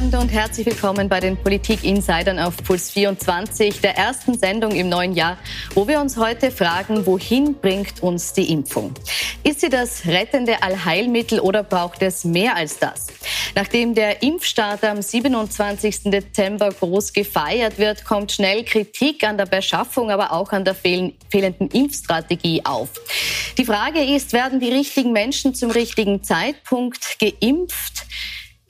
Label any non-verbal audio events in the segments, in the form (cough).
Abend und herzlich willkommen bei den Politik-Insidern auf Puls 24, der ersten Sendung im neuen Jahr, wo wir uns heute fragen, wohin bringt uns die Impfung? Ist sie das rettende Allheilmittel oder braucht es mehr als das? Nachdem der Impfstart am 27. Dezember groß gefeiert wird, kommt schnell Kritik an der Beschaffung, aber auch an der fehlenden Impfstrategie auf. Die Frage ist, werden die richtigen Menschen zum richtigen Zeitpunkt geimpft?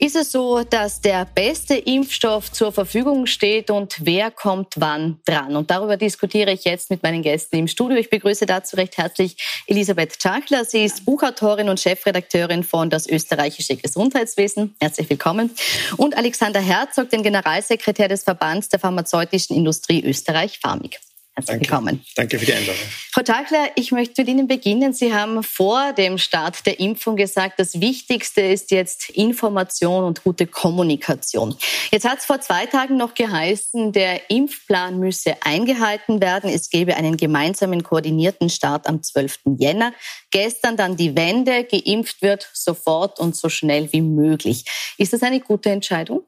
Ist es so, dass der beste Impfstoff zur Verfügung steht und wer kommt wann dran? Und darüber diskutiere ich jetzt mit meinen Gästen im Studio. Ich begrüße dazu recht herzlich Elisabeth Schachler. Sie ist Buchautorin und Chefredakteurin von Das österreichische Gesundheitswesen. Herzlich willkommen. Und Alexander Herzog, den Generalsekretär des Verbands der pharmazeutischen Industrie Österreich, Pharmik. Herzlich Danke. willkommen. Danke für die Einladung. Frau Tagler, ich möchte mit Ihnen beginnen. Sie haben vor dem Start der Impfung gesagt, das Wichtigste ist jetzt Information und gute Kommunikation. Jetzt hat es vor zwei Tagen noch geheißen, der Impfplan müsse eingehalten werden. Es gebe einen gemeinsamen koordinierten Start am 12. Jänner. Gestern dann die Wende, geimpft wird sofort und so schnell wie möglich. Ist das eine gute Entscheidung?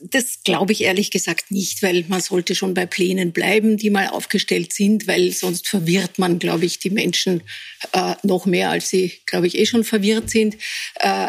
Das glaube ich ehrlich gesagt nicht, weil man sollte schon bei Plänen bleiben, die mal aufgestellt sind, weil sonst verwirrt man, glaube ich, die Menschen äh, noch mehr, als sie, glaube ich, eh schon verwirrt sind. Äh,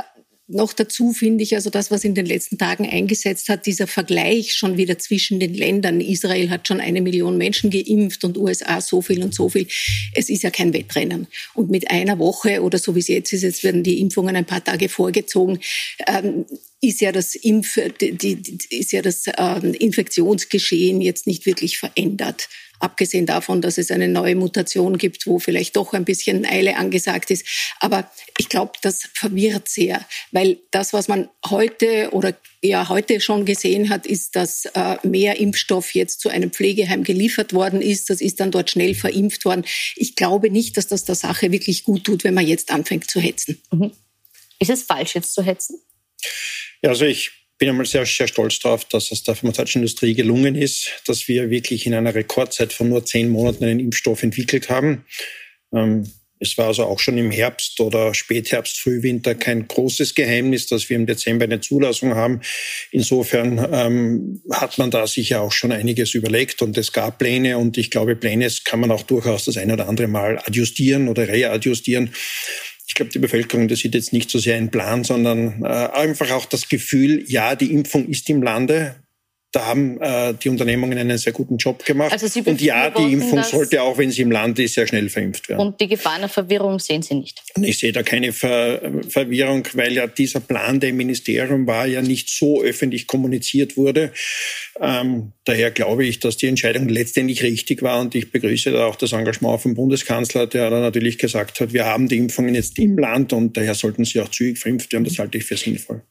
noch dazu finde ich also das, was in den letzten Tagen eingesetzt hat, dieser Vergleich schon wieder zwischen den Ländern. Israel hat schon eine Million Menschen geimpft und USA so viel und so viel. Es ist ja kein Wettrennen. Und mit einer Woche oder so wie es jetzt ist, jetzt werden die Impfungen ein paar Tage vorgezogen, ähm, ist ja das, Impf, die, die, ist ja das ähm, Infektionsgeschehen jetzt nicht wirklich verändert. Abgesehen davon, dass es eine neue Mutation gibt, wo vielleicht doch ein bisschen Eile angesagt ist. Aber ich glaube, das verwirrt sehr, weil das, was man heute oder ja heute schon gesehen hat, ist, dass äh, mehr Impfstoff jetzt zu einem Pflegeheim geliefert worden ist. Das ist dann dort schnell verimpft worden. Ich glaube nicht, dass das der Sache wirklich gut tut, wenn man jetzt anfängt zu hetzen. Mhm. Ist es falsch, jetzt zu hetzen? Ja, also ich bin einmal sehr, sehr stolz darauf, dass es der pharmazeutischen Industrie gelungen ist, dass wir wirklich in einer Rekordzeit von nur zehn Monaten einen Impfstoff entwickelt haben. Ähm, es war also auch schon im Herbst oder Spätherbst, Frühwinter kein großes Geheimnis, dass wir im Dezember eine Zulassung haben. Insofern ähm, hat man da sicher auch schon einiges überlegt und es gab Pläne und ich glaube, Pläne kann man auch durchaus das ein oder andere Mal adjustieren oder readjustieren ich glaube, die Bevölkerung, das sieht jetzt nicht so sehr einen Plan, sondern äh, einfach auch das Gefühl, ja, die Impfung ist im Lande. Da haben äh, die Unternehmungen einen sehr guten Job gemacht. Also Sie und ja, die Impfung sollte auch, wenn sie im Land ist, sehr schnell verimpft werden. Und die Gefahr einer Verwirrung sehen Sie nicht? Und ich sehe da keine Ver Verwirrung, weil ja dieser Plan, der im Ministerium war, ja nicht so öffentlich kommuniziert wurde. Ähm, daher glaube ich, dass die Entscheidung letztendlich richtig war und ich begrüße da auch das Engagement vom Bundeskanzler, der dann natürlich gesagt hat, wir haben die Impfungen jetzt im Land und daher sollten sie auch zügig verimpft werden. Das halte ich für sinnvoll.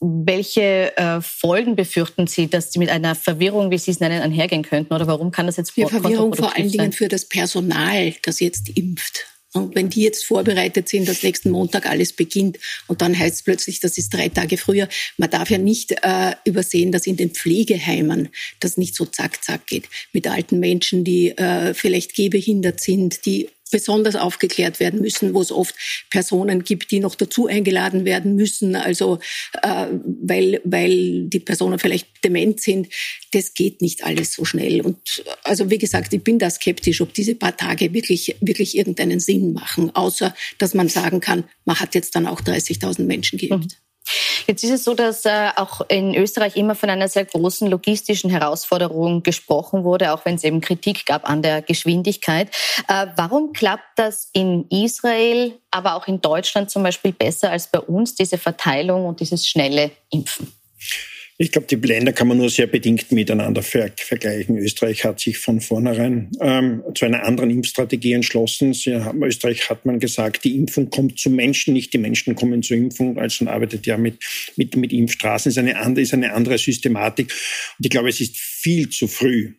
Welche äh, Folgen befürchten Sie, dass Sie mit einer Verwirrung, wie Sie es nennen, einhergehen könnten? Oder warum kann das jetzt Für Verwirrung vor allen Dingen für das Personal, das jetzt impft. Und wenn die jetzt vorbereitet sind, dass nächsten Montag alles beginnt und dann heißt es plötzlich, das ist drei Tage früher. Man darf ja nicht äh, übersehen, dass in den Pflegeheimen das nicht so zack, zack geht. Mit alten Menschen, die äh, vielleicht gehbehindert sind, die besonders aufgeklärt werden müssen, wo es oft Personen gibt, die noch dazu eingeladen werden müssen, also äh, weil, weil die Personen vielleicht dement sind. Das geht nicht alles so schnell. Und also wie gesagt, ich bin da skeptisch, ob diese paar Tage wirklich, wirklich irgendeinen Sinn machen, außer dass man sagen kann, man hat jetzt dann auch 30.000 Menschen geimpft. Mhm. Jetzt ist es so, dass äh, auch in Österreich immer von einer sehr großen logistischen Herausforderung gesprochen wurde, auch wenn es eben Kritik gab an der Geschwindigkeit. Äh, warum klappt das in Israel, aber auch in Deutschland zum Beispiel besser als bei uns, diese Verteilung und dieses schnelle Impfen? Ich glaube, die Länder kann man nur sehr bedingt miteinander ver vergleichen. Österreich hat sich von vornherein ähm, zu einer anderen Impfstrategie entschlossen. Haben, Österreich hat man gesagt, die Impfung kommt zum Menschen, nicht die Menschen kommen zur Impfung. Also arbeitet ja mit, mit, mit Impfstraßen, ist eine, andere, ist eine andere Systematik. Und ich glaube, es ist viel zu früh,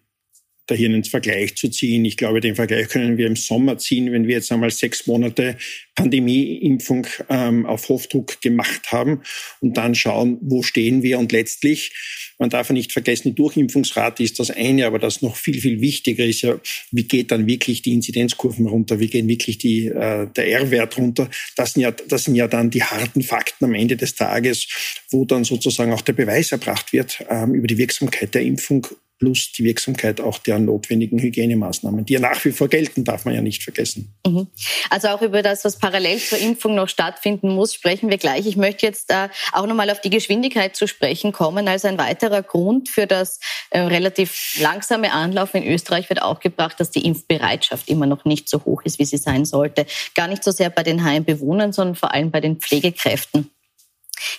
da hier einen Vergleich zu ziehen. Ich glaube, den Vergleich können wir im Sommer ziehen, wenn wir jetzt einmal sechs Monate Pandemieimpfung ähm, auf Hochdruck gemacht haben und dann schauen, wo stehen wir. Und letztlich, man darf ja nicht vergessen, die Durchimpfungsrate ist das eine, aber das noch viel, viel wichtiger ist ja, wie geht dann wirklich die Inzidenzkurven runter, wie gehen wirklich die, äh, der R-Wert runter. Das sind, ja, das sind ja dann die harten Fakten am Ende des Tages, wo dann sozusagen auch der Beweis erbracht wird ähm, über die Wirksamkeit der Impfung plus die Wirksamkeit auch der notwendigen Hygienemaßnahmen, die ja nach wie vor gelten, darf man ja nicht vergessen. Mhm. Also auch über das, was parallel zur Impfung noch stattfinden muss, sprechen wir gleich. Ich möchte jetzt äh, auch nochmal auf die Geschwindigkeit zu sprechen kommen. Also ein weiterer Grund für das äh, relativ langsame Anlaufen in Österreich wird auch gebracht, dass die Impfbereitschaft immer noch nicht so hoch ist, wie sie sein sollte. Gar nicht so sehr bei den Heimbewohnern, sondern vor allem bei den Pflegekräften.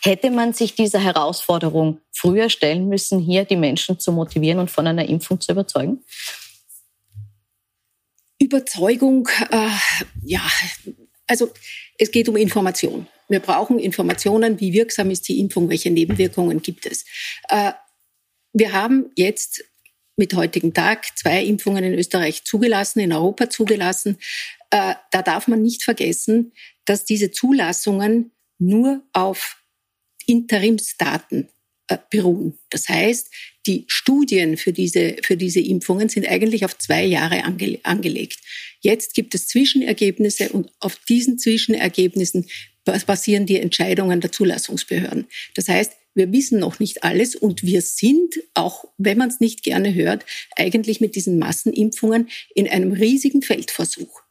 Hätte man sich dieser Herausforderung früher stellen müssen, hier die Menschen zu motivieren und von einer Impfung zu überzeugen? Überzeugung, äh, ja, also es geht um Information. Wir brauchen Informationen, wie wirksam ist die Impfung, welche Nebenwirkungen gibt es. Äh, wir haben jetzt mit heutigem Tag zwei Impfungen in Österreich zugelassen, in Europa zugelassen. Äh, da darf man nicht vergessen, dass diese Zulassungen nur auf Interimsdaten äh, beruhen. Das heißt, die Studien für diese, für diese Impfungen sind eigentlich auf zwei Jahre ange, angelegt. Jetzt gibt es Zwischenergebnisse und auf diesen Zwischenergebnissen basieren die Entscheidungen der Zulassungsbehörden. Das heißt, wir wissen noch nicht alles und wir sind, auch wenn man es nicht gerne hört, eigentlich mit diesen Massenimpfungen in einem riesigen Feldversuch.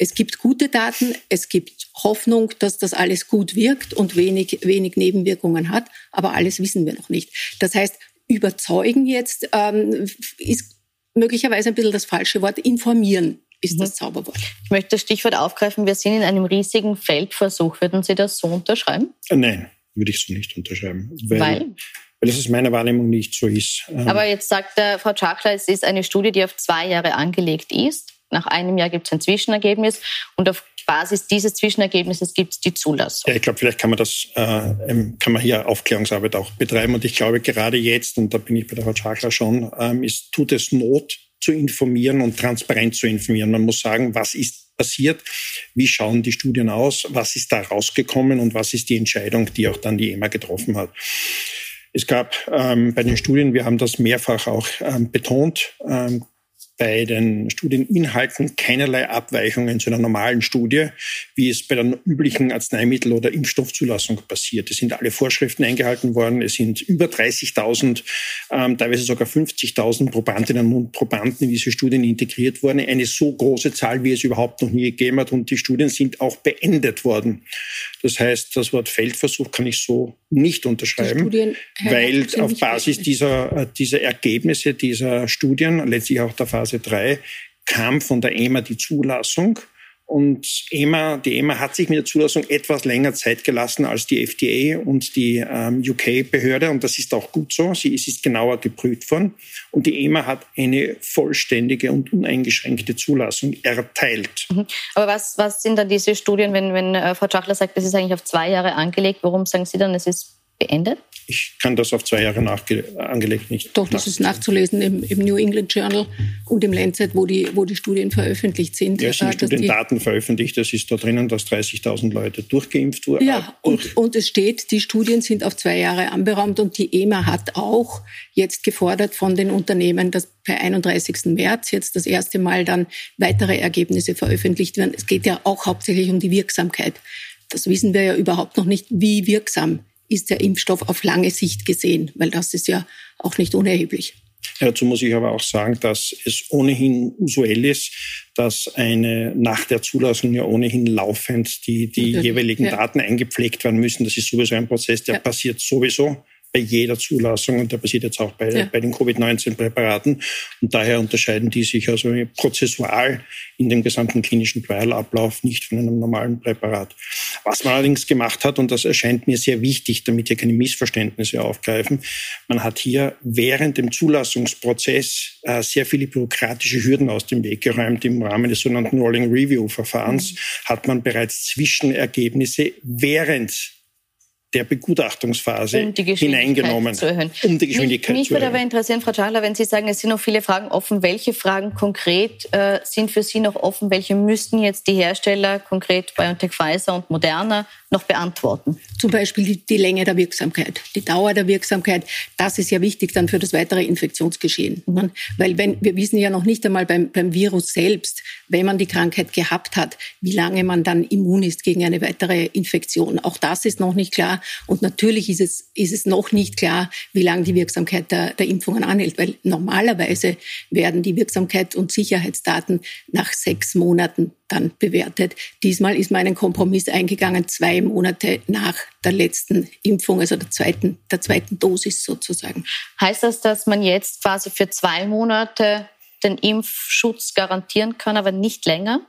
Es gibt gute Daten, es gibt Hoffnung, dass das alles gut wirkt und wenig, wenig Nebenwirkungen hat, aber alles wissen wir noch nicht. Das heißt, überzeugen jetzt ähm, ist möglicherweise ein bisschen das falsche Wort. Informieren ist mhm. das Zauberwort. Ich möchte das Stichwort aufgreifen. Wir sind in einem riesigen Feldversuch. Würden Sie das so unterschreiben? Äh, nein, würde ich so nicht unterschreiben. Weil? weil? weil das aus meiner Wahrnehmung nicht so ist. Ähm, aber jetzt sagt der Frau Czakler, es ist eine Studie, die auf zwei Jahre angelegt ist. Nach einem Jahr gibt es ein Zwischenergebnis und auf Basis dieses Zwischenergebnisses gibt es die Zulassung. Ja, ich glaube, vielleicht kann man das, äh, kann man hier Aufklärungsarbeit auch betreiben. Und ich glaube, gerade jetzt, und da bin ich bei der Frau Schachler schon, ähm, ist, tut es Not zu informieren und transparent zu informieren. Man muss sagen, was ist passiert, wie schauen die Studien aus, was ist da rausgekommen und was ist die Entscheidung, die auch dann die EMA getroffen hat. Es gab ähm, bei den Studien, wir haben das mehrfach auch ähm, betont, ähm, bei den Studieninhalten keinerlei Abweichungen zu einer normalen Studie, wie es bei der üblichen Arzneimittel- oder Impfstoffzulassung passiert. Es sind alle Vorschriften eingehalten worden. Es sind über 30.000, ähm, teilweise sogar 50.000 Probandinnen und Probanden in diese Studien integriert worden. Eine so große Zahl, wie es überhaupt noch nie gegeben hat. Und die Studien sind auch beendet worden. Das heißt, das Wort Feldversuch kann ich so nicht unterschreiben, weil auf Basis dieser, äh, dieser Ergebnisse dieser Studien, letztlich auch der Phase 3, kam von der EMA die Zulassung und EMA, die EMA hat sich mit der Zulassung etwas länger Zeit gelassen als die FDA und die ähm, UK-Behörde. Und das ist auch gut so. Sie ist, genauer geprüft worden. Und die EMA hat eine vollständige und uneingeschränkte Zulassung erteilt. Mhm. Aber was, was sind dann diese Studien, wenn, wenn äh, Frau Schachler sagt, das ist eigentlich auf zwei Jahre angelegt? Warum sagen Sie dann, es ist beendet? Ich kann das auf zwei Jahre angelegt nicht. Doch, das ist nachzulesen im, im, New England Journal und im Lancet, wo die, wo die Studien veröffentlicht sind. Ja, es sind äh, Studiendaten veröffentlicht. Es ist da drinnen, dass 30.000 Leute durchgeimpft wurden. Ja, äh, und, und es steht, die Studien sind auf zwei Jahre anberaumt und die EMA hat auch jetzt gefordert von den Unternehmen, dass per 31. März jetzt das erste Mal dann weitere Ergebnisse veröffentlicht werden. Es geht ja auch hauptsächlich um die Wirksamkeit. Das wissen wir ja überhaupt noch nicht, wie wirksam ist der Impfstoff auf lange Sicht gesehen, weil das ist ja auch nicht unerheblich. Dazu muss ich aber auch sagen, dass es ohnehin usuell ist, dass eine nach der Zulassung ja ohnehin laufend die, die jeweiligen ja. Daten eingepflegt werden müssen. Das ist sowieso ein Prozess, der ja. passiert sowieso bei jeder Zulassung und der passiert jetzt auch bei, ja. bei den Covid-19-Präparaten. Und daher unterscheiden die sich also prozessual in dem gesamten klinischen Trial-Ablauf nicht von einem normalen Präparat. Was man allerdings gemacht hat, und das erscheint mir sehr wichtig, damit hier keine Missverständnisse aufgreifen, man hat hier während dem Zulassungsprozess äh, sehr viele bürokratische Hürden aus dem Weg geräumt. Im Rahmen des sogenannten Rolling Review Verfahrens mhm. hat man bereits Zwischenergebnisse während der Begutachtungsphase um hineingenommen, zu erhöhen. um die Geschwindigkeit mich, mich zu erhöhen. Mich würde aber interessieren, Frau Schadler, wenn Sie sagen, es sind noch viele Fragen offen, welche Fragen konkret äh, sind für Sie noch offen? Welche müssten jetzt die Hersteller, konkret BioNTech, Pfizer und Moderna, noch beantworten? Zum Beispiel die, die, Länge der Wirksamkeit, die Dauer der Wirksamkeit. Das ist ja wichtig dann für das weitere Infektionsgeschehen. Mhm. Weil wenn, wir wissen ja noch nicht einmal beim, beim Virus selbst, wenn man die Krankheit gehabt hat, wie lange man dann immun ist gegen eine weitere Infektion. Auch das ist noch nicht klar. Und natürlich ist es, ist es noch nicht klar, wie lange die Wirksamkeit der, der Impfungen anhält. Weil normalerweise werden die Wirksamkeit und Sicherheitsdaten nach sechs Monaten dann bewertet. Diesmal ist man einen Kompromiss eingegangen, zwei Monate nach der letzten Impfung, also der zweiten, der zweiten Dosis sozusagen. Heißt das, dass man jetzt quasi für zwei Monate den Impfschutz garantieren kann, aber nicht länger?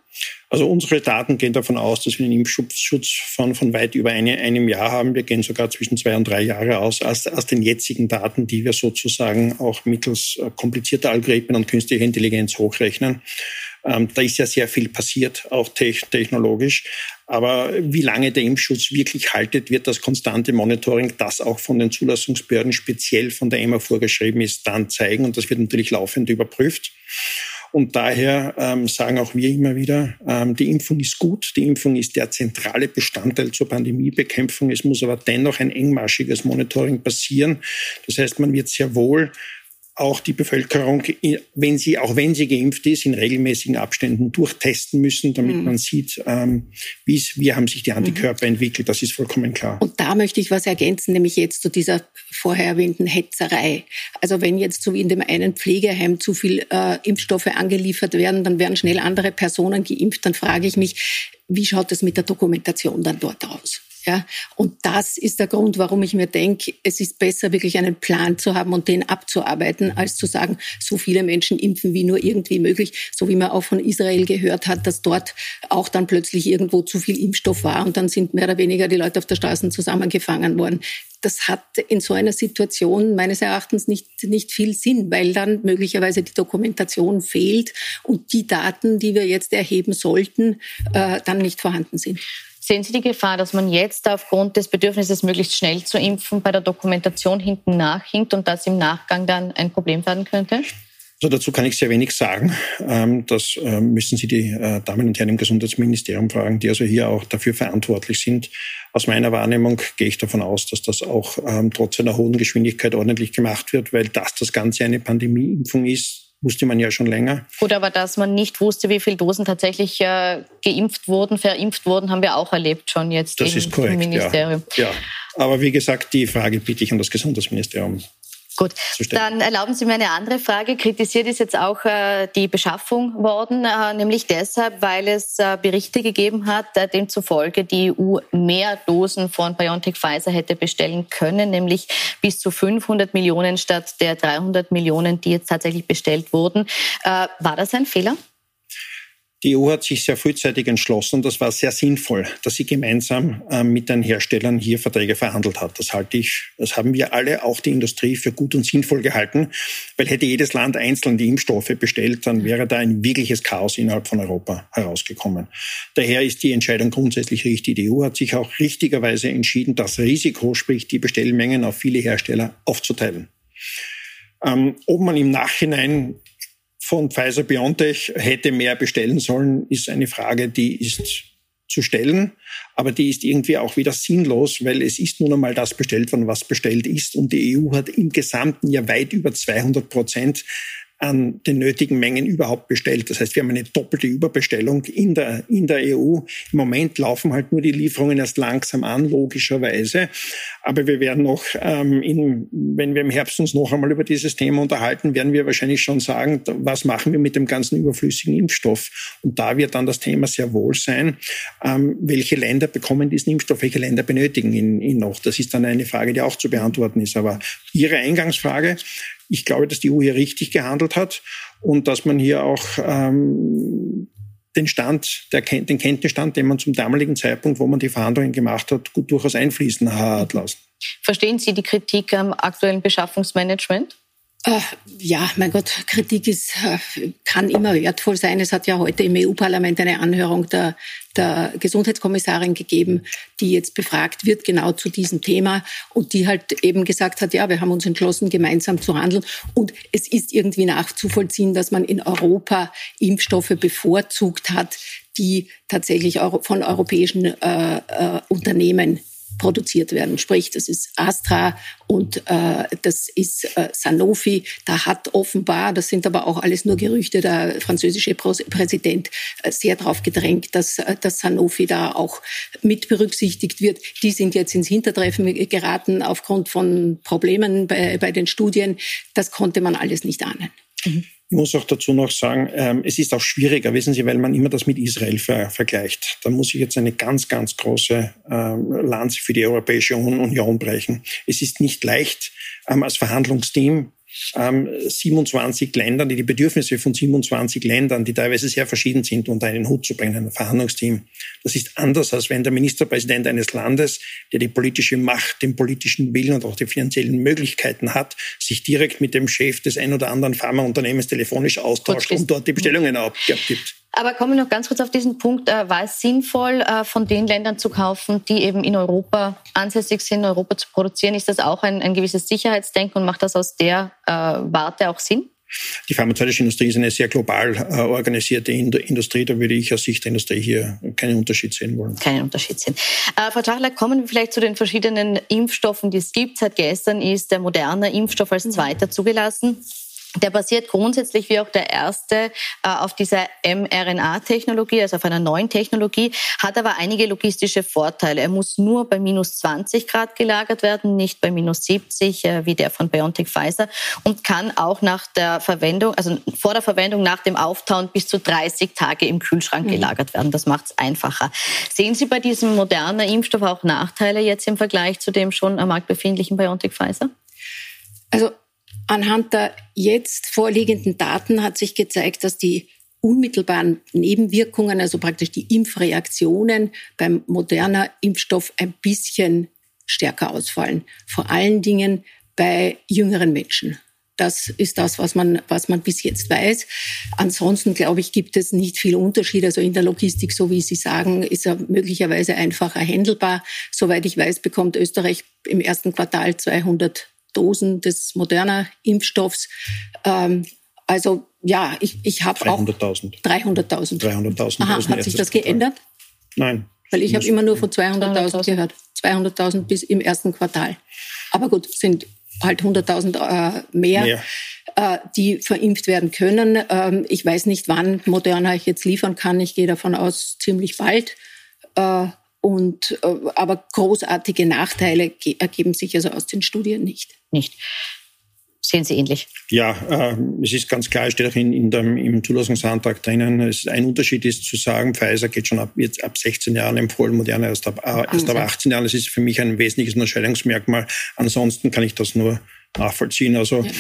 Also unsere Daten gehen davon aus, dass wir einen Impfschutz von, von weit über eine, einem Jahr haben. Wir gehen sogar zwischen zwei und drei Jahre aus, aus, aus den jetzigen Daten, die wir sozusagen auch mittels äh, komplizierter Algorithmen und künstlicher Intelligenz hochrechnen. Ähm, da ist ja sehr viel passiert, auch technologisch. Aber wie lange der Impfschutz wirklich haltet, wird das konstante Monitoring, das auch von den Zulassungsbehörden speziell von der EMA vorgeschrieben ist, dann zeigen. Und das wird natürlich laufend überprüft. Und daher ähm, sagen auch wir immer wieder, ähm, die Impfung ist gut, die Impfung ist der zentrale Bestandteil zur Pandemiebekämpfung. Es muss aber dennoch ein engmaschiges Monitoring passieren. Das heißt, man wird sehr wohl auch die Bevölkerung, wenn sie, auch wenn sie geimpft ist, in regelmäßigen Abständen durchtesten müssen, damit mhm. man sieht, ähm, wie, wie haben sich die Antikörper mhm. entwickelt. Das ist vollkommen klar. Und da möchte ich was ergänzen, nämlich jetzt zu dieser vorher erwähnten Hetzerei. Also wenn jetzt so wie in dem einen Pflegeheim zu viel äh, Impfstoffe angeliefert werden, dann werden schnell andere Personen geimpft. Dann frage ich mich, wie schaut es mit der Dokumentation dann dort aus? Ja, und das ist der Grund, warum ich mir denke, es ist besser, wirklich einen Plan zu haben und den abzuarbeiten, als zu sagen, so viele Menschen impfen wie nur irgendwie möglich. So wie man auch von Israel gehört hat, dass dort auch dann plötzlich irgendwo zu viel Impfstoff war und dann sind mehr oder weniger die Leute auf der Straße zusammengefangen worden. Das hat in so einer Situation meines Erachtens nicht, nicht viel Sinn, weil dann möglicherweise die Dokumentation fehlt und die Daten, die wir jetzt erheben sollten, äh, dann nicht vorhanden sind. Sehen Sie die Gefahr, dass man jetzt aufgrund des Bedürfnisses, möglichst schnell zu impfen, bei der Dokumentation hinten nachhinkt und das im Nachgang dann ein Problem werden könnte? Also dazu kann ich sehr wenig sagen. Ähm, das ähm, müssen Sie die äh, Damen und Herren im Gesundheitsministerium fragen, die also hier auch dafür verantwortlich sind. Aus meiner Wahrnehmung gehe ich davon aus, dass das auch ähm, trotz einer hohen Geschwindigkeit ordentlich gemacht wird, weil das das Ganze eine Pandemieimpfung ist, wusste man ja schon länger. Gut, aber dass man nicht wusste, wie viele Dosen tatsächlich äh, geimpft wurden, verimpft wurden, haben wir auch erlebt schon jetzt das im, ist korrekt, im Ministerium. Ja. ja. Aber wie gesagt, die Frage bitte ich an das Gesundheitsministerium Gut, dann erlauben Sie mir eine andere Frage. Kritisiert ist jetzt auch äh, die Beschaffung worden, äh, nämlich deshalb, weil es äh, Berichte gegeben hat, äh, demzufolge die EU mehr Dosen von BioNTech Pfizer hätte bestellen können, nämlich bis zu 500 Millionen statt der 300 Millionen, die jetzt tatsächlich bestellt wurden. Äh, war das ein Fehler? Die EU hat sich sehr frühzeitig entschlossen und das war sehr sinnvoll, dass sie gemeinsam äh, mit den Herstellern hier Verträge verhandelt hat. Das halte ich, das haben wir alle, auch die Industrie, für gut und sinnvoll gehalten, weil hätte jedes Land einzeln die Impfstoffe bestellt, dann wäre da ein wirkliches Chaos innerhalb von Europa herausgekommen. Daher ist die Entscheidung grundsätzlich richtig. Die EU hat sich auch richtigerweise entschieden, das Risiko, sprich die Bestellmengen auf viele Hersteller aufzuteilen. Ähm, ob man im Nachhinein von Pfizer BioNTech hätte mehr bestellen sollen, ist eine Frage, die ist zu stellen, aber die ist irgendwie auch wieder sinnlos, weil es ist nun einmal das bestellt worden, was bestellt ist. Und die EU hat im Gesamten ja weit über 200 Prozent an den nötigen Mengen überhaupt bestellt. Das heißt, wir haben eine doppelte Überbestellung in der, in der EU. Im Moment laufen halt nur die Lieferungen erst langsam an, logischerweise. Aber wir werden noch, ähm, in, wenn wir im Herbst uns noch einmal über dieses Thema unterhalten, werden wir wahrscheinlich schon sagen, was machen wir mit dem ganzen überflüssigen Impfstoff? Und da wird dann das Thema sehr wohl sein, ähm, welche Länder bekommen diesen Impfstoff, welche Länder benötigen ihn, ihn noch. Das ist dann eine Frage, die auch zu beantworten ist. Aber Ihre Eingangsfrage, ich glaube, dass die EU hier richtig gehandelt hat und dass man hier auch ähm, den Stand, der, den Kenntnisstand, den man zum damaligen Zeitpunkt, wo man die Verhandlungen gemacht hat, gut durchaus einfließen hat lassen. Verstehen Sie die Kritik am aktuellen Beschaffungsmanagement? Äh, ja, mein Gott, Kritik ist, äh, kann immer wertvoll sein. Es hat ja heute im EU-Parlament eine Anhörung der, der Gesundheitskommissarin gegeben, die jetzt befragt wird, genau zu diesem Thema und die halt eben gesagt hat, ja, wir haben uns entschlossen, gemeinsam zu handeln. Und es ist irgendwie nachzuvollziehen, dass man in Europa Impfstoffe bevorzugt hat, die tatsächlich von europäischen äh, äh, Unternehmen produziert werden. Sprich, das ist Astra und äh, das ist äh, Sanofi. Da hat offenbar, das sind aber auch alles nur Gerüchte, der französische Präsident äh, sehr darauf gedrängt, dass, äh, dass Sanofi da auch mit berücksichtigt wird. Die sind jetzt ins Hintertreffen geraten aufgrund von Problemen bei, bei den Studien. Das konnte man alles nicht ahnen. Mhm. Ich muss auch dazu noch sagen, ähm, es ist auch schwieriger, wissen Sie, weil man immer das mit Israel ver vergleicht. Da muss ich jetzt eine ganz, ganz große ähm, Lanze für die Europäische Union brechen. Es ist nicht leicht, ähm, als Verhandlungsteam 27 ähm, Ländern, die die Bedürfnisse von 27 Ländern, die teilweise sehr verschieden sind, unter einen Hut zu bringen, ein Verhandlungsteam. Das ist anders, als wenn der Ministerpräsident eines Landes, der die politische Macht, den politischen Willen und auch die finanziellen Möglichkeiten hat, sich direkt mit dem Chef des ein oder anderen Pharmaunternehmens telefonisch austauscht und dort die Bestellungen abgibt. Aber kommen wir noch ganz kurz auf diesen Punkt. Äh, war es sinnvoll, äh, von den Ländern zu kaufen, die eben in Europa ansässig sind, Europa zu produzieren? Ist das auch ein, ein gewisses Sicherheitsdenken und macht das aus der äh, Warte auch Sinn? Die pharmazeutische Industrie ist eine sehr global äh, organisierte Industrie. Da würde ich aus Sicht der Industrie hier keinen Unterschied sehen wollen. Keinen Unterschied sehen. Äh, Frau Tachler, kommen wir vielleicht zu den verschiedenen Impfstoffen, die es gibt. Seit gestern ist der moderne Impfstoff als zweiter zugelassen. Der basiert grundsätzlich wie auch der erste äh, auf dieser mRNA-Technologie, also auf einer neuen Technologie, hat aber einige logistische Vorteile. Er muss nur bei minus 20 Grad gelagert werden, nicht bei minus 70 äh, wie der von BioNTech Pfizer und kann auch nach der Verwendung, also vor der Verwendung nach dem Auftauen bis zu 30 Tage im Kühlschrank mhm. gelagert werden. Das macht es einfacher. Sehen Sie bei diesem modernen Impfstoff auch Nachteile jetzt im Vergleich zu dem schon am Markt befindlichen BioNTech Pfizer? Also Anhand der jetzt vorliegenden Daten hat sich gezeigt, dass die unmittelbaren Nebenwirkungen, also praktisch die Impfreaktionen beim moderner Impfstoff ein bisschen stärker ausfallen. Vor allen Dingen bei jüngeren Menschen. Das ist das, was man, was man bis jetzt weiß. Ansonsten, glaube ich, gibt es nicht viel Unterschied. Also in der Logistik, so wie Sie sagen, ist er möglicherweise einfacher handelbar. Soweit ich weiß, bekommt Österreich im ersten Quartal 200 Dosen des moderner Impfstoffs. Ähm, also ja, ich, ich habe auch 300.000. 300.000. 300.000 Hat sich das geändert? Nein. Weil ich habe immer nur von 200.000 gehört. 200.000 bis im ersten Quartal. Aber gut, sind halt 100.000 äh, mehr, mehr. Äh, die verimpft werden können. Ähm, ich weiß nicht, wann Moderna ich jetzt liefern kann. Ich gehe davon aus, ziemlich bald. Äh, und, äh, aber großartige Nachteile ergeben sich also aus den Studien nicht. Nicht. Sehen Sie ähnlich? Ja, äh, es ist ganz klar, es steht auch in, in dem, im Zulassungsantrag drinnen. Es, ein Unterschied ist zu sagen, Pfizer geht schon ab, jetzt ab 16 Jahren empfohlen, Moderna erst ab, äh, erst ab 18 Jahren. Das ist für mich ein wesentliches Unterscheidungsmerkmal. Ansonsten kann ich das nur nachvollziehen. Also, ja.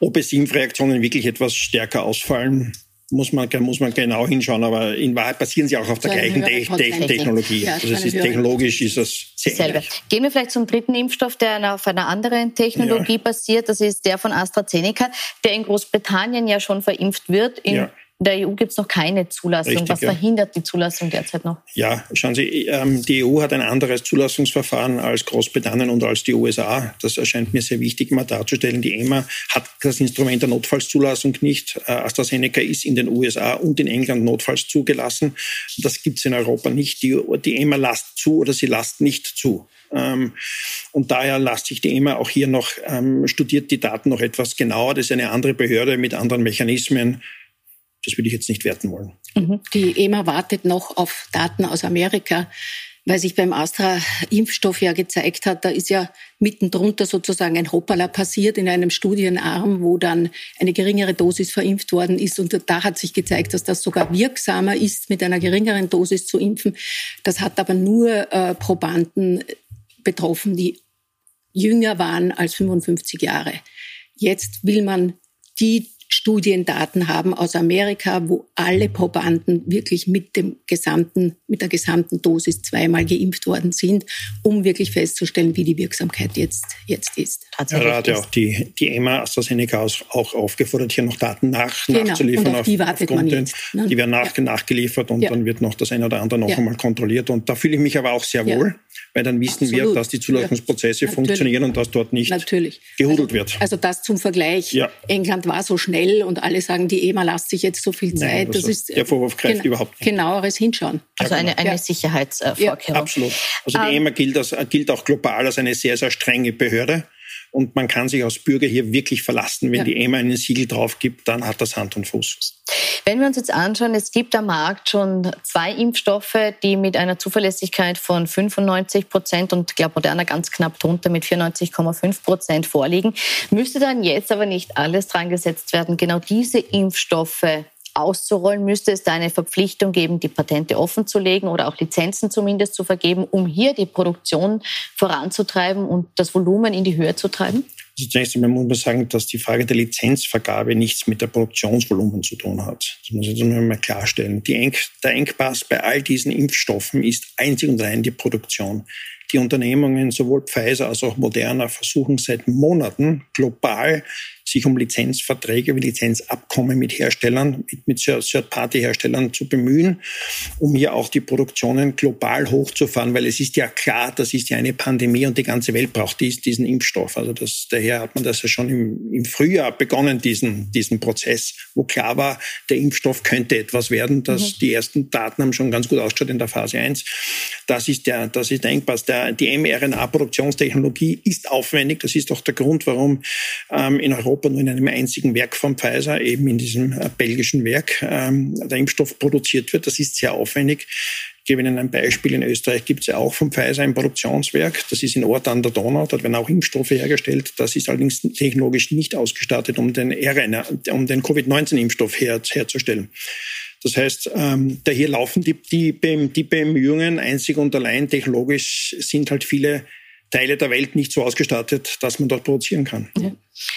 ob es Impfreaktionen wirklich etwas stärker ausfallen, muss man, muss man genau hinschauen, aber in Wahrheit basieren sie auch auf der gleichen Te Te Technologie. Ja, also es ist technologisch ist das selbe. Gehen wir vielleicht zum dritten Impfstoff, der auf einer anderen Technologie ja. basiert. Das ist der von AstraZeneca, der in Großbritannien ja schon verimpft wird. In ja. In der EU gibt es noch keine Zulassung. Richtig, Was ja. verhindert die Zulassung derzeit noch? Ja, schauen Sie, ähm, die EU hat ein anderes Zulassungsverfahren als Großbritannien und als die USA. Das erscheint mir sehr wichtig, mal darzustellen. Die EMA hat das Instrument der Notfallszulassung nicht. Äh, AstraZeneca ist in den USA und in England notfalls zugelassen. Das gibt es in Europa nicht. Die, die EMA lasst zu oder sie lasst nicht zu. Ähm, und daher lasst sich die EMA auch hier noch, ähm, studiert die Daten noch etwas genauer. Das ist eine andere Behörde mit anderen Mechanismen das würde ich jetzt nicht werten wollen. Mhm. Die EMA wartet noch auf Daten aus Amerika, weil sich beim Astra-Impfstoff ja gezeigt hat, da ist ja mitten drunter sozusagen ein Hoppala passiert in einem Studienarm, wo dann eine geringere Dosis verimpft worden ist. Und da hat sich gezeigt, dass das sogar wirksamer ist, mit einer geringeren Dosis zu impfen. Das hat aber nur äh, Probanden betroffen, die jünger waren als 55 Jahre. Jetzt will man die Studiendaten haben aus Amerika, wo alle Probanden wirklich mit dem gesamten, mit der gesamten Dosis zweimal geimpft worden sind, um wirklich festzustellen, wie die Wirksamkeit jetzt, jetzt ist. Ja, da hat ja auch die, die EMA AstraZeneca auch aufgefordert, hier noch Daten nach, genau. nachzuliefern. Und auf die wartet man jetzt. Ne? Die werden nach, ja. nachgeliefert und ja. dann wird noch das eine oder andere noch einmal kontrolliert. Und da fühle ich mich aber auch sehr wohl, weil dann wissen Absolut. wir, dass die Zulassungsprozesse funktionieren und dass dort nicht Natürlich. gehudelt wird. Also das zum Vergleich. England war so schnell und alle sagen, die EMA lasst sich jetzt so viel Zeit. Nein, das ist, der Vorwurf greift genau, überhaupt nicht. Genaueres hinschauen. Also eine, eine ja. Sicherheitsvorkehrung. Ja, absolut. Also die um, ähm, EMA gilt, als, gilt auch global als eine sehr, sehr strenge Behörde. Und man kann sich als Bürger hier wirklich verlassen. Wenn ja. die EMA einen Siegel drauf gibt, dann hat das Hand und Fuß. Wenn wir uns jetzt anschauen, es gibt am Markt schon zwei Impfstoffe, die mit einer Zuverlässigkeit von 95 Prozent und ich glaube Moderna ganz knapp drunter mit 94,5 Prozent vorliegen. Müsste dann jetzt aber nicht alles dran gesetzt werden, genau diese Impfstoffe auszurollen, müsste es da eine Verpflichtung geben, die Patente offenzulegen oder auch Lizenzen zumindest zu vergeben, um hier die Produktion voranzutreiben und das Volumen in die Höhe zu treiben? Also zunächst einmal muss man sagen, dass die Frage der Lizenzvergabe nichts mit der Produktionsvolumen zu tun hat. Das muss ich einmal klarstellen. Eng der Engpass bei all diesen Impfstoffen ist einzig und allein die Produktion. Die Unternehmungen, sowohl Pfizer als auch Moderna, versuchen seit Monaten global sich um Lizenzverträge wie Lizenzabkommen mit Herstellern, mit, mit Third-Party-Herstellern zu bemühen, um hier auch die Produktionen global hochzufahren, weil es ist ja klar, das ist ja eine Pandemie und die ganze Welt braucht dies, diesen Impfstoff. Also das, daher hat man das ja schon im, im Frühjahr begonnen, diesen, diesen Prozess, wo klar war, der Impfstoff könnte etwas werden. Dass mhm. Die ersten Daten haben schon ganz gut ausgeschaut in der Phase 1. Das ist der, das ist der Engpass. Der, die mRNA-Produktionstechnologie ist aufwendig. Das ist auch der Grund, warum ähm, in Europa Europa nur in einem einzigen Werk von Pfizer, eben in diesem äh, belgischen Werk, ähm, der Impfstoff produziert wird. Das ist sehr aufwendig. Ich gebe Ihnen ein Beispiel. In Österreich gibt es ja auch von Pfizer ein Produktionswerk. Das ist in Ort an der Donau. Dort werden auch Impfstoffe hergestellt. Das ist allerdings technologisch nicht ausgestattet, um den RNA, um den Covid-19-Impfstoff her, herzustellen. Das heißt, ähm, da hier laufen die, die, die Bemühungen einzig und allein technologisch sind halt viele Teile der Welt nicht so ausgestattet, dass man dort produzieren kann. Ja.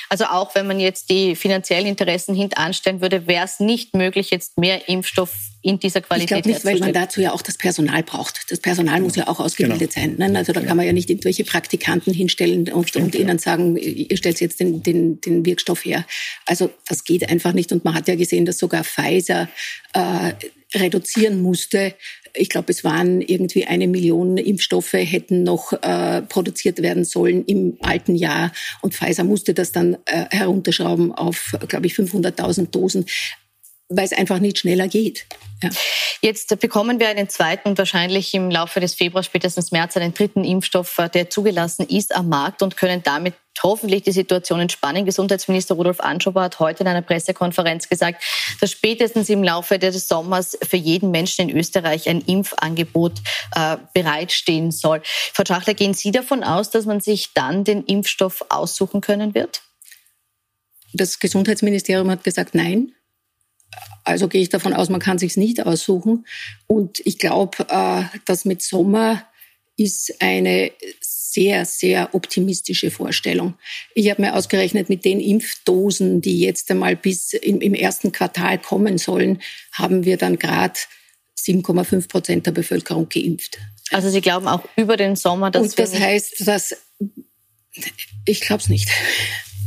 Also auch wenn man jetzt die finanziellen Interessen hintanstellen würde, wäre es nicht möglich, jetzt mehr Impfstoff in dieser Qualität Ich glaube nicht, weil man dazu ja auch das Personal braucht. Das Personal muss ja auch ausgebildet genau. sein. Ne? Also da kann man ja nicht irgendwelche Praktikanten hinstellen und, Stimmt, und ihnen sagen, ihr stellt jetzt den, den, den Wirkstoff her. Also das geht einfach nicht. Und man hat ja gesehen, dass sogar Pfizer äh, reduzieren musste. Ich glaube, es waren irgendwie eine Million Impfstoffe hätten noch äh, produziert werden sollen im alten Jahr. Und Pfizer musste das dann äh, herunterschrauben auf, glaube ich, 500.000 Dosen weil es einfach nicht schneller geht. Ja. Jetzt bekommen wir einen zweiten und wahrscheinlich im Laufe des Februars, spätestens März, einen dritten Impfstoff, der zugelassen ist am Markt und können damit hoffentlich die Situation entspannen. Gesundheitsminister Rudolf Anschober hat heute in einer Pressekonferenz gesagt, dass spätestens im Laufe des Sommers für jeden Menschen in Österreich ein Impfangebot äh, bereitstehen soll. Frau Schachler, gehen Sie davon aus, dass man sich dann den Impfstoff aussuchen können wird? Das Gesundheitsministerium hat gesagt, nein. Also gehe ich davon aus, man kann sich nicht aussuchen. Und ich glaube, äh, dass mit Sommer ist eine sehr, sehr optimistische Vorstellung. Ich habe mir ausgerechnet, mit den Impfdosen, die jetzt einmal bis im, im ersten Quartal kommen sollen, haben wir dann gerade 7,5 Prozent der Bevölkerung geimpft. Also Sie glauben auch über den Sommer, dass Und das heißt, dass ich glaube es nicht.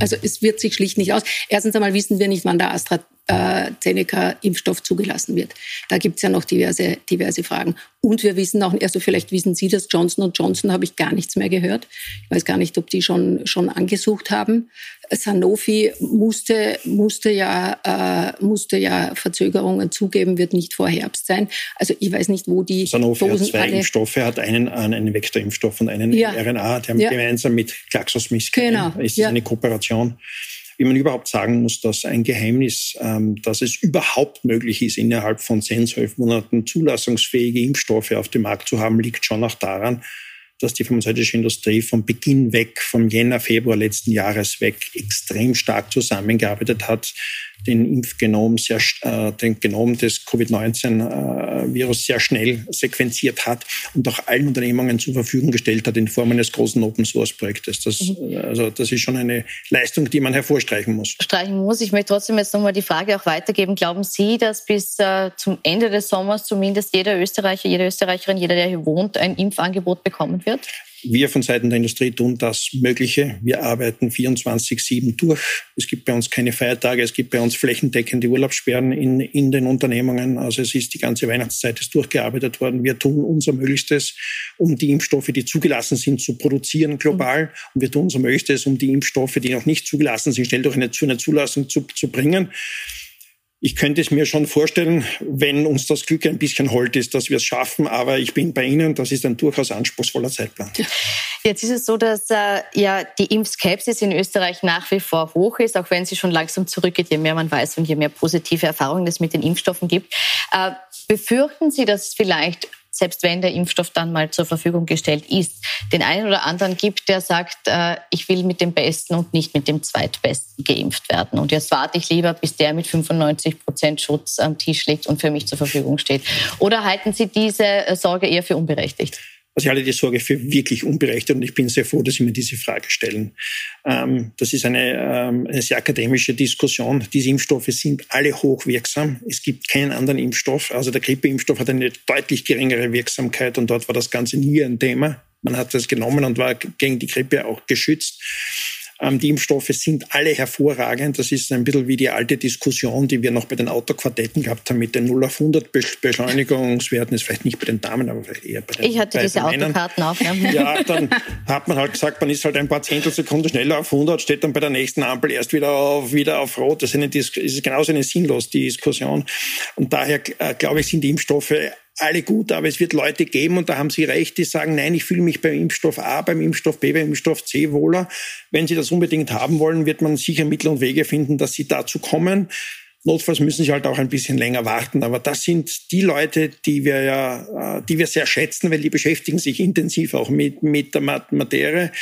Also es wird sich schlicht nicht aus. Erstens einmal wissen wir nicht, wann der AstraZeneca-Impfstoff zugelassen wird. Da gibt es ja noch diverse, diverse Fragen. Und wir wissen auch, also vielleicht wissen Sie das, Johnson Johnson habe ich gar nichts mehr gehört. Ich weiß gar nicht, ob die schon, schon angesucht haben. Sanofi musste, musste, ja, äh, musste ja Verzögerungen zugeben, wird nicht vor Herbst sein. Also ich weiß nicht, wo die Sanofi Dosen hat zwei Impfstoffe, hat einen, einen Vektorimpfstoff und einen ja. RNA, die haben ja. gemeinsam mit GlaxoSmithKline. Genau. Ist ja. eine Kooperation wie man überhaupt sagen muss, dass ein Geheimnis, ähm, dass es überhaupt möglich ist, innerhalb von zehn, zwölf Monaten zulassungsfähige Impfstoffe auf dem Markt zu haben, liegt schon auch daran, dass die pharmazeutische Industrie vom Beginn weg, vom Jänner, Februar letzten Jahres weg, extrem stark zusammengearbeitet hat, den Impfgenom, sehr, äh, den Genom des Covid-19-Virus äh, sehr schnell sequenziert hat und auch allen Unternehmungen zur Verfügung gestellt hat in Form eines großen Open-Source-Projektes. Das, mhm. also, das ist schon eine Leistung, die man hervorstreichen muss. Streichen muss. Ich möchte trotzdem jetzt nochmal die Frage auch weitergeben. Glauben Sie, dass bis äh, zum Ende des Sommers zumindest jeder Österreicher, jede Österreicherin, jeder, der hier wohnt, ein Impfangebot bekommen wird? Wir von Seiten der Industrie tun das Mögliche. Wir arbeiten 24-7 durch. Es gibt bei uns keine Feiertage. Es gibt bei uns flächendeckende Urlaubssperren in, in den Unternehmungen. Also es ist die ganze Weihnachtszeit ist durchgearbeitet worden. Wir tun unser Möglichstes, um die Impfstoffe, die zugelassen sind, zu produzieren global. Und wir tun unser Möglichstes, um die Impfstoffe, die noch nicht zugelassen sind, schnell durch eine, zu einer Zulassung zu, zu bringen. Ich könnte es mir schon vorstellen, wenn uns das Glück ein bisschen hold ist, dass wir es schaffen. Aber ich bin bei Ihnen, das ist ein durchaus anspruchsvoller Zeitplan. Jetzt ist es so, dass äh, ja die Impfskepsis in Österreich nach wie vor hoch ist, auch wenn sie schon langsam zurückgeht, je mehr man weiß und je mehr positive Erfahrungen es mit den Impfstoffen gibt. Äh, befürchten Sie, dass vielleicht selbst wenn der Impfstoff dann mal zur Verfügung gestellt ist, den einen oder anderen gibt, der sagt, äh, ich will mit dem Besten und nicht mit dem Zweitbesten geimpft werden. Und jetzt warte ich lieber, bis der mit 95 Prozent Schutz am Tisch liegt und für mich zur Verfügung steht. Oder halten Sie diese äh, Sorge eher für unberechtigt? Also ich halte die Sorge für wirklich unberechtigt und ich bin sehr froh, dass Sie mir diese Frage stellen. Ähm, das ist eine, ähm, eine sehr akademische Diskussion. Diese Impfstoffe sind alle hochwirksam. Es gibt keinen anderen Impfstoff. Also der Grippeimpfstoff hat eine deutlich geringere Wirksamkeit und dort war das Ganze nie ein Thema. Man hat das genommen und war gegen die Grippe auch geschützt. Ähm, die Impfstoffe sind alle hervorragend. Das ist ein bisschen wie die alte Diskussion, die wir noch bei den Autoquartetten gehabt haben mit den 0 auf 100 Beschleunigungswerten. Ist vielleicht nicht bei den Damen, aber vielleicht eher bei den Ich hatte diese Männern. Autokarten auch. Ja. (laughs) ja, dann hat man halt gesagt, man ist halt ein paar Zehntelsekunden schneller auf 100, steht dann bei der nächsten Ampel erst wieder auf, wieder auf Rot. Das ist, eine, das ist genauso eine sinnlos Diskussion. Und daher, äh, glaube ich, sind die Impfstoffe alle gut, aber es wird Leute geben, und da haben Sie recht, die sagen, nein, ich fühle mich beim Impfstoff A, beim Impfstoff B, beim Impfstoff C wohler. Wenn Sie das unbedingt haben wollen, wird man sicher Mittel und Wege finden, dass Sie dazu kommen. Notfalls müssen sie halt auch ein bisschen länger warten. Aber das sind die Leute, die wir ja, äh, die wir sehr schätzen, weil die beschäftigen sich intensiv auch mit, mit der Materie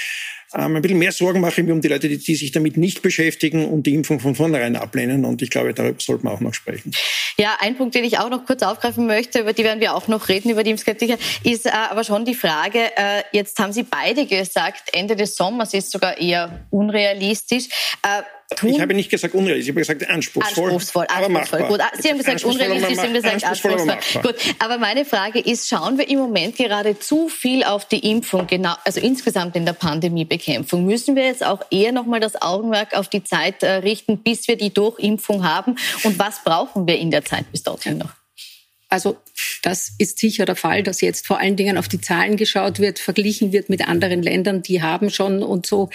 ähm, ein bisschen mehr Sorgen mache ich mir um die Leute, die, die, sich damit nicht beschäftigen und die Impfung von vornherein ablehnen. Und ich glaube, darüber sollten wir auch noch sprechen. Ja, ein Punkt, den ich auch noch kurz aufgreifen möchte, über die werden wir auch noch reden, über die Impfskeptiker, ist äh, aber schon die Frage, äh, jetzt haben Sie beide gesagt, Ende des Sommers ist sogar eher unrealistisch. Äh, tun. Ich habe nicht gesagt unrealistisch, ich habe gesagt anspruchsvoll. Anspruchsvoll, aber machbar. Gut, Sie haben gesagt unrealistisch, Sie haben gesagt anspruchsvoll. anspruchsvoll. Gut, aber meine Frage ist, schauen wir im Moment gerade zu viel auf die Impfung, genau, also insgesamt in der Pandemiebekämpfung? Müssen wir jetzt auch eher nochmal das Augenmerk auf die Zeit äh, richten, bis wir die Durchimpfung haben? Und was brauchen wir in der Zeit bis dorthin noch? Also das ist sicher der Fall, dass jetzt vor allen Dingen auf die Zahlen geschaut wird, verglichen wird mit anderen Ländern, die haben schon und so,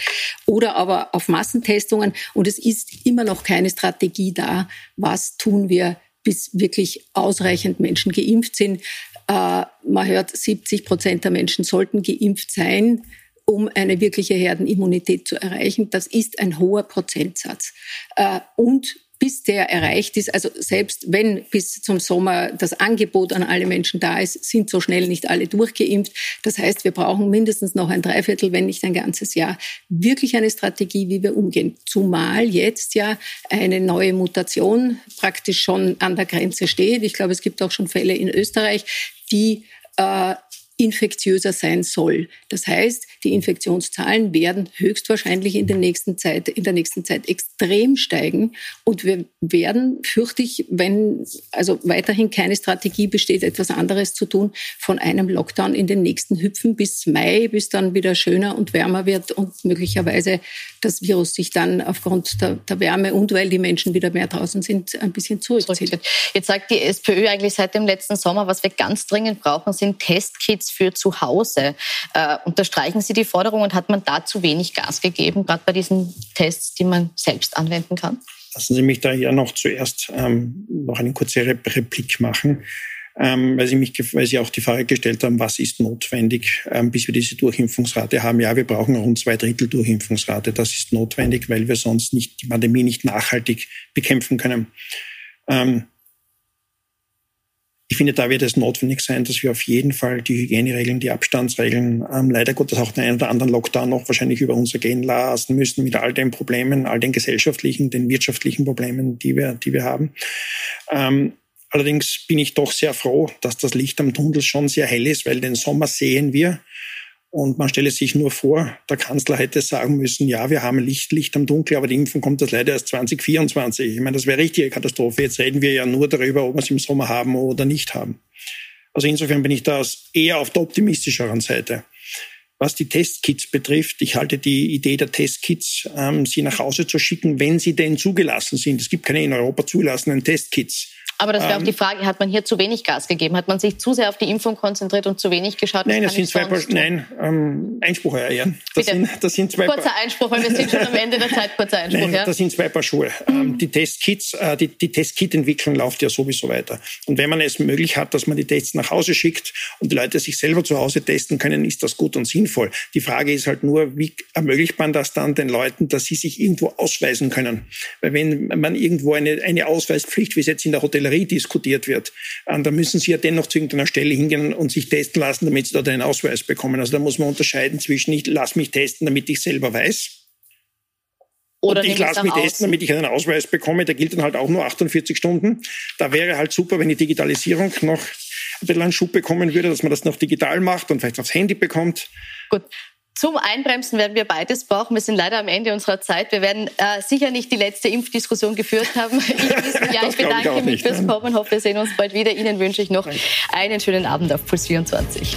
oder aber auf Massentestungen. Und es ist immer noch keine Strategie da. Was tun wir, bis wirklich ausreichend Menschen geimpft sind? Äh, man hört, 70 Prozent der Menschen sollten geimpft sein um eine wirkliche Herdenimmunität zu erreichen. Das ist ein hoher Prozentsatz. Äh, und bis der erreicht ist, also selbst wenn bis zum Sommer das Angebot an alle Menschen da ist, sind so schnell nicht alle durchgeimpft. Das heißt, wir brauchen mindestens noch ein Dreiviertel, wenn nicht ein ganzes Jahr, wirklich eine Strategie, wie wir umgehen. Zumal jetzt ja eine neue Mutation praktisch schon an der Grenze steht. Ich glaube, es gibt auch schon Fälle in Österreich, die äh, infektiöser sein soll. Das heißt, die Infektionszahlen werden höchstwahrscheinlich in der nächsten Zeit, in der nächsten Zeit extrem steigen. Und wir werden, fürchte ich, wenn also weiterhin keine Strategie besteht, etwas anderes zu tun, von einem Lockdown in den nächsten hüpfen bis Mai, bis dann wieder schöner und wärmer wird und möglicherweise das Virus sich dann aufgrund der, der Wärme und weil die Menschen wieder mehr draußen sind, ein bisschen zurückzieht. Jetzt sagt die SPÖ eigentlich seit dem letzten Sommer, was wir ganz dringend brauchen, sind Testkits Tests für zu Hause. Äh, unterstreichen Sie die Forderung und hat man da zu wenig Gas gegeben, gerade bei diesen Tests, die man selbst anwenden kann? Lassen Sie mich da ja noch zuerst ähm, noch eine kurze Replik machen. Ähm, weil, Sie mich, weil Sie auch die Frage gestellt haben, was ist notwendig, ähm, bis wir diese Durchimpfungsrate haben. Ja, wir brauchen rund zwei Drittel Durchimpfungsrate. Das ist notwendig, weil wir sonst nicht die Pandemie nicht nachhaltig bekämpfen können. Ähm, Ich finde, da wird es notwendig sein, dass wir auf jeden Fall die Hygieneregeln, die Abstandsregeln, ähm, leider Gottes auch den einen oder anderen Lockdown noch wahrscheinlich über uns ergehen lassen müssen mit all den Problemen, all den gesellschaftlichen, den wirtschaftlichen Problemen, die wir, die wir haben. Ähm, allerdings bin ich doch sehr froh, dass das Licht am Tunnel schon sehr hell ist, weil den Sommer sehen wir. Und man stelle sich nur vor, der Kanzler hätte sagen müssen, ja, wir haben Licht, Licht am Dunkel, aber die Impfung kommt das leider erst 2024. Ich meine, das wäre richtige Katastrophe. Jetzt reden wir ja nur darüber, ob wir es im Sommer haben oder nicht haben. Also insofern bin ich da eher auf der optimistischeren Seite. Was die Testkits betrifft, ich halte die Idee der Testkits, ähm, sie nach Hause zu schicken, wenn sie denn zugelassen sind. Es gibt keine in Europa zulassenen Testkits. Aber das wäre ähm, auch die Frage, hat man hier zu wenig Gas gegeben? Hat man sich zu sehr auf die Impfung konzentriert und zu wenig geschaut? Nein, das sind zwei Paar, nein, ähm, Einspruch erörtern. Das sind, das sind zwei kurzer Einspruch, weil wir sind schon am Ende der Zeit. Kurzer Einspruch, nein, ja. Das sind zwei Paar Schuhe. Ähm, die Testkits, äh, die, die Testkit-Entwicklung läuft ja sowieso weiter. Und wenn man es möglich hat, dass man die Tests nach Hause schickt und die Leute sich selber zu Hause testen können, ist das gut und sinnvoll. Die Frage ist halt nur, wie ermöglicht man das dann den Leuten, dass sie sich irgendwo ausweisen können? Weil wenn man irgendwo eine, eine Ausweispflicht, wie es jetzt in der Hotellerie diskutiert wird, ähm, da müssen Sie ja dennoch zu irgendeiner Stelle hingehen und sich testen lassen, damit Sie dort einen Ausweis bekommen. Also da muss man unterscheiden zwischen ich lasse mich testen, damit ich selber weiß. Oder und ich lasse mich testen, damit ich einen Ausweis bekomme. Der gilt dann halt auch nur 48 Stunden. Da wäre halt super, wenn die Digitalisierung noch ein bisschen einen Schub bekommen würde, dass man das noch digital macht und vielleicht aufs Handy bekommt. Gut. Zum Einbremsen werden wir beides brauchen. Wir sind leider am Ende unserer Zeit. Wir werden äh, sicher nicht die letzte Impfdiskussion geführt haben. (laughs) Diesem Jahr. Ich bedanke ich mich fürs Kommen. Hoffe, wir sehen uns bald wieder. Ihnen wünsche ich noch einen schönen Abend auf Puls 24.